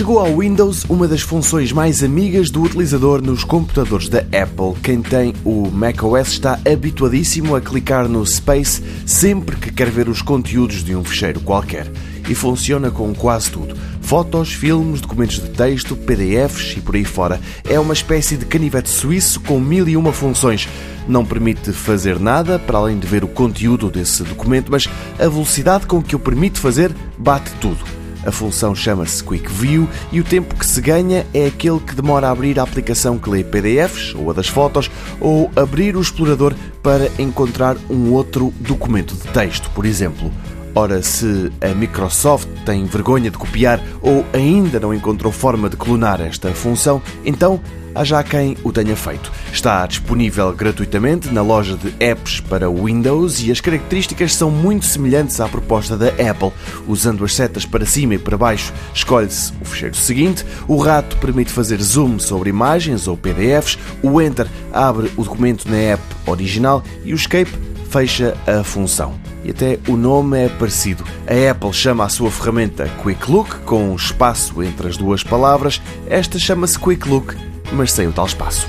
Chegou ao Windows uma das funções mais amigas do utilizador nos computadores da Apple. Quem tem o macOS está habituadíssimo a clicar no Space sempre que quer ver os conteúdos de um fecheiro qualquer. E funciona com quase tudo: fotos, filmes, documentos de texto, PDFs e por aí fora. É uma espécie de canivete suíço com mil e uma funções. Não permite fazer nada para além de ver o conteúdo desse documento, mas a velocidade com que o permite fazer bate tudo. A função chama-se Quick View e o tempo que se ganha é aquele que demora a abrir a aplicação que lê PDFs ou a das fotos ou abrir o explorador para encontrar um outro documento de texto, por exemplo. Ora, se a Microsoft tem vergonha de copiar ou ainda não encontrou forma de clonar esta função, então há já quem o tenha feito. Está disponível gratuitamente na loja de apps para Windows e as características são muito semelhantes à proposta da Apple. Usando as setas para cima e para baixo, escolhe-se o fecheiro seguinte, o rato permite fazer zoom sobre imagens ou PDFs, o Enter abre o documento na app original e o Escape fecha a função. E até o nome é parecido. A Apple chama a sua ferramenta Quick Look, com um espaço entre as duas palavras. Esta chama-se Quick Look mas sem o tal espaço.